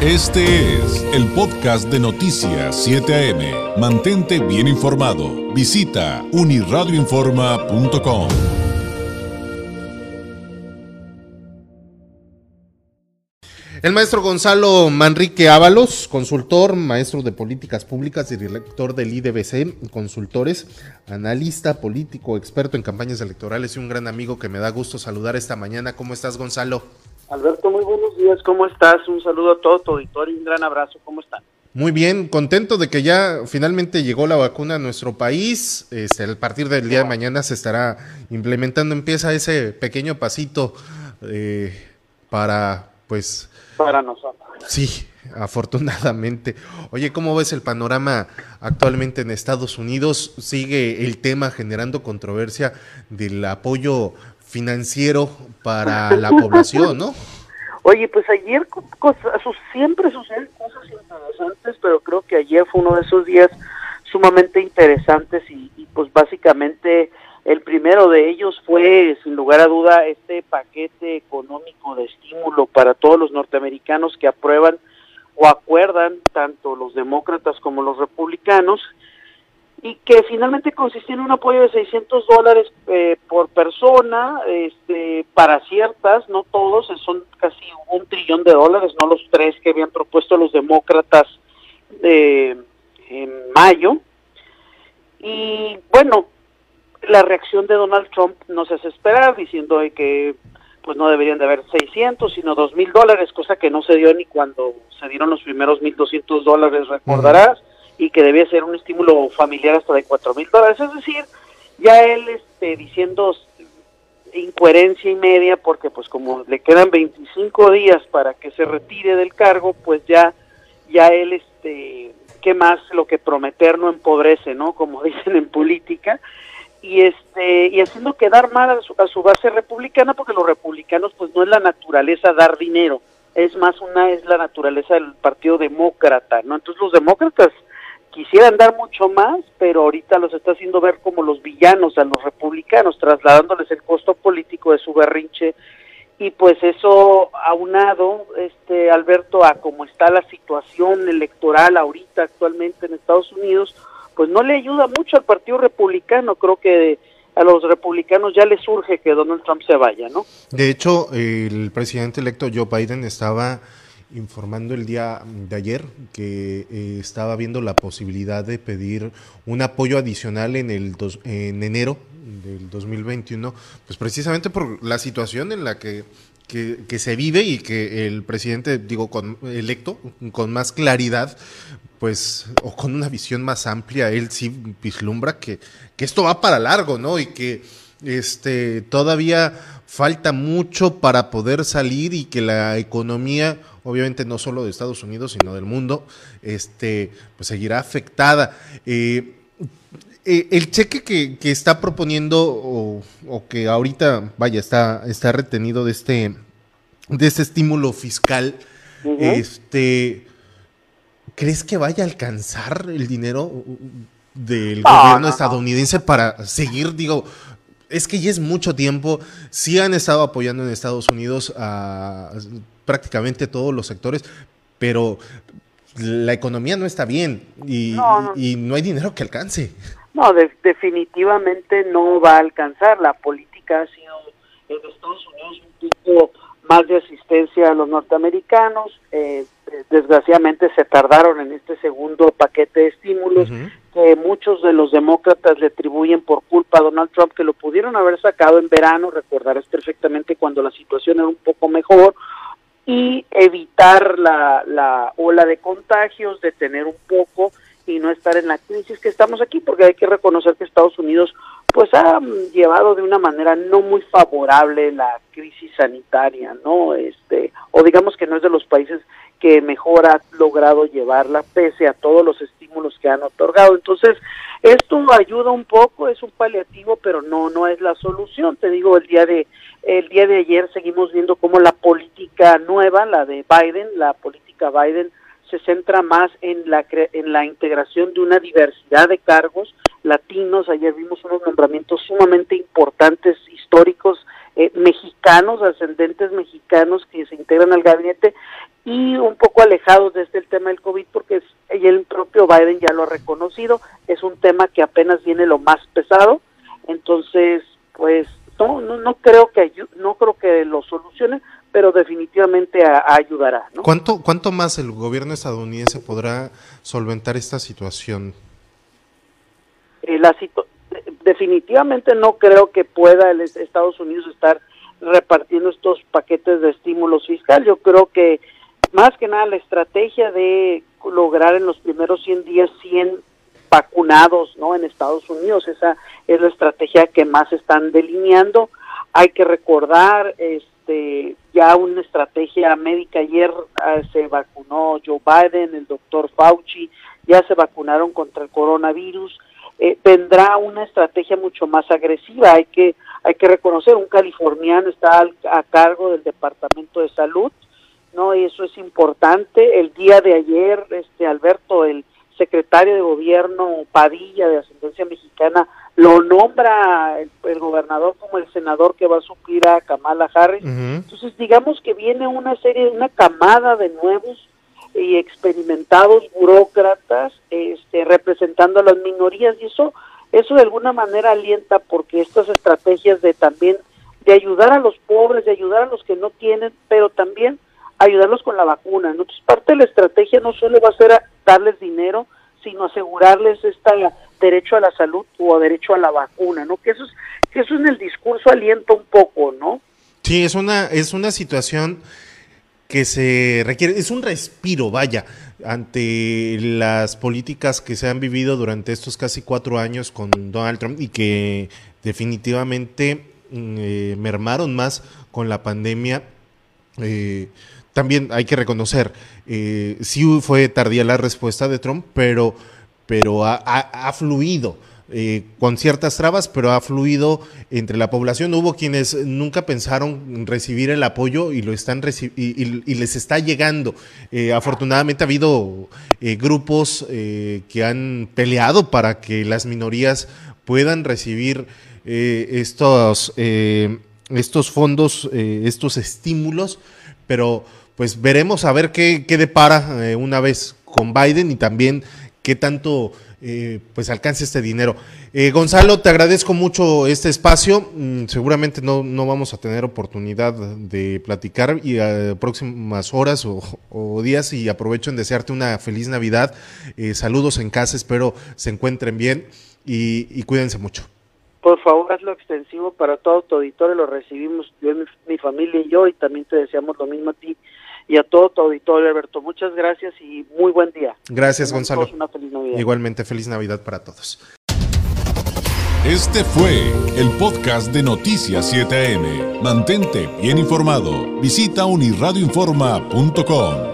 Este es el podcast de Noticias 7 AM. Mantente bien informado. Visita uniradioinforma.com. El maestro Gonzalo Manrique Ábalos, consultor, maestro de políticas públicas y director del IDBC Consultores, analista político, experto en campañas electorales y un gran amigo que me da gusto saludar esta mañana. ¿Cómo estás, Gonzalo? Alberto, muy buenos días, ¿cómo estás? Un saludo a todo tu auditorio y un gran abrazo, ¿cómo están? Muy bien, contento de que ya finalmente llegó la vacuna a nuestro país. Este, a partir del día de mañana se estará implementando, empieza ese pequeño pasito eh, para, pues... Para nosotros. Sí, afortunadamente. Oye, ¿cómo ves el panorama actualmente en Estados Unidos? Sigue el tema generando controversia del apoyo financiero para la población, ¿no? Oye, pues ayer cosas, siempre suceden cosas interesantes, pero creo que ayer fue uno de esos días sumamente interesantes y, pues básicamente el primero de ellos fue, sin lugar a duda, este paquete económico de estímulo para todos los norteamericanos que aprueban o acuerdan, tanto los demócratas como los republicanos, y que finalmente consistía en un apoyo de 600 dólares eh, por persona este, para ciertas, no todos, son casi un trillón de dólares, no los tres que habían propuesto los demócratas de, en mayo. Y bueno, la reacción de Donald Trump no se hace esperar, diciendo que pues no deberían de haber 600, sino 2 mil dólares, cosa que no se dio ni cuando se dieron los primeros 1.200 dólares, recordarás y que debía ser un estímulo familiar hasta de cuatro mil dólares. Es decir, ya él este, diciendo incoherencia y media, porque pues como le quedan 25 días para que se retire del cargo, pues ya, ya él, este, ¿qué más? Lo que prometer no empobrece, ¿no? Como dicen en política. Y este y haciendo quedar mal a su, a su base republicana porque los republicanos pues no es la naturaleza dar dinero es más una es la naturaleza del partido demócrata no entonces los demócratas quisieran dar mucho más, pero ahorita los está haciendo ver como los villanos a los republicanos, trasladándoles el costo político de su berrinche y pues eso aunado este Alberto a cómo está la situación electoral ahorita actualmente en Estados Unidos, pues no le ayuda mucho al Partido Republicano, creo que a los republicanos ya les surge que Donald Trump se vaya, ¿no? De hecho, el presidente electo Joe Biden estaba informando el día de ayer que eh, estaba viendo la posibilidad de pedir un apoyo adicional en el en enero del 2021, pues precisamente por la situación en la que, que, se vive y que el presidente, digo, con, electo, con más claridad, pues, o con una visión más amplia, él sí vislumbra que, que esto va para largo, ¿no? Y que este, todavía falta mucho para poder salir y que la economía obviamente no solo de Estados Unidos, sino del mundo, este, pues seguirá afectada. Eh, eh, el cheque que, está proponiendo o, que ahorita, vaya, está, está retenido de este, de este estímulo fiscal, este, ¿crees que vaya a alcanzar el dinero del gobierno estadounidense para seguir, digo, es que ya es mucho tiempo, sí han estado apoyando en Estados Unidos a prácticamente todos los sectores, pero la economía no está bien y no, hay dinero que alcance. No, definitivamente no va a alcanzar. La política ha sido en Estados Unidos un poco más de asistencia a los norteamericanos. Eh, desgraciadamente se tardaron en este segundo paquete de estímulos que muchos de los demócratas le atribuyen por culpa a Donald Trump que lo pudieron haber sacado en verano, recordarás perfectamente cuando la situación era un poco mejor, y evitar la, la ola de contagios, detener un poco y no estar en la crisis que estamos aquí, porque hay que reconocer que Estados Unidos pues ha llevado de una manera no muy favorable la crisis sanitaria, ¿no? Este, o digamos que no es de los países que mejor ha logrado llevarla pese a todos los estímulos que han otorgado. Entonces, esto ayuda un poco, es un paliativo, pero no no es la solución. Te digo, el día de el día de ayer seguimos viendo cómo la política nueva, la de Biden, la política Biden se centra más en la en la integración de una diversidad de cargos latinos. Ayer vimos unos nombramientos sumamente importantes históricos eh, mexicanos, ascendentes mexicanos que se integran al gabinete y un poco alejados desde el tema del COVID porque el propio Biden ya lo ha reconocido, es un tema que apenas viene lo más pesado, entonces pues no, no, creo que no creo que lo solucione, pero definitivamente ayudará. ¿no? ¿Cuánto, ¿Cuánto más el gobierno estadounidense podrá solventar esta situación? Eh, la definitivamente no creo que pueda el Estados Unidos estar repartiendo estos paquetes de estímulos fiscal. Yo creo que más que nada la estrategia de lograr en los primeros 100 días 100 vacunados no en Estados Unidos esa es la estrategia que más están delineando hay que recordar este ya una estrategia médica. Ayer ah, se vacunó Joe Biden el doctor Fauci ya se vacunaron contra el coronavirus. Eh, vendrá una estrategia mucho más agresiva. Hay que hay que reconocer un californiano está a cargo del departamento de salud no y eso es importante. El día de ayer este Alberto el secretario de gobierno Padilla de ascendencia mexicana lo nombra el, gobernador como el senador que va a suplir a Kamala Harris. Entonces digamos que viene una serie, una camada de nuevos y experimentados burócratas este, representando a las minorías y eso eso de alguna manera alienta porque estas estrategias de también de ayudar a los pobres, de ayudar a los que no tienen, pero también ayudarlos con la vacuna. Entonces, parte de la estrategia no solo va a ser darles dinero, sino asegurarles este derecho a la salud o derecho a la vacuna, ¿no? Que eso es, que eso en el discurso alienta un poco, ¿no? Sí, es una, es una situación que se requiere, es un respiro, vaya, ante las políticas que se han vivido durante estos casi cuatro años con Donald Trump y que definitivamente mm, eh, mermaron más con la pandemia. Eh, también hay que reconocer, eh, sí fue tardía la respuesta de Trump, pero, pero ha, fluido. Eh, con ciertas trabas, pero ha fluido entre la población. Hubo quienes nunca pensaron recibir el apoyo y lo están y, les está llegando. Eh, afortunadamente ha habido grupos que han peleado para que las minorías puedan recibir estos, estos fondos, estos estímulos, pero pues veremos a ver qué, qué depara eh, una vez con Biden y también qué tanto eh, pues alcance este dinero. Eh, Gonzalo, te agradezco mucho este espacio. Mm, seguramente no, no, vamos a tener oportunidad de platicar y a próximas horas o, días y aprovecho en desearte una feliz Navidad. saludos en casa, espero se encuentren bien y, cuídense mucho. Por favor, hazlo extensivo para todo tu auditorio, lo recibimos yo, mi familia y yo y también te deseamos lo mismo a ti y a todo tu auditorio, Alberto. Muchas gracias y muy buen día. Gracias, Gonzalo. Igualmente, feliz Navidad para todos. Este fue el podcast de Noticias 7am. Mantente bien informado. Visita unirradioinforma.com.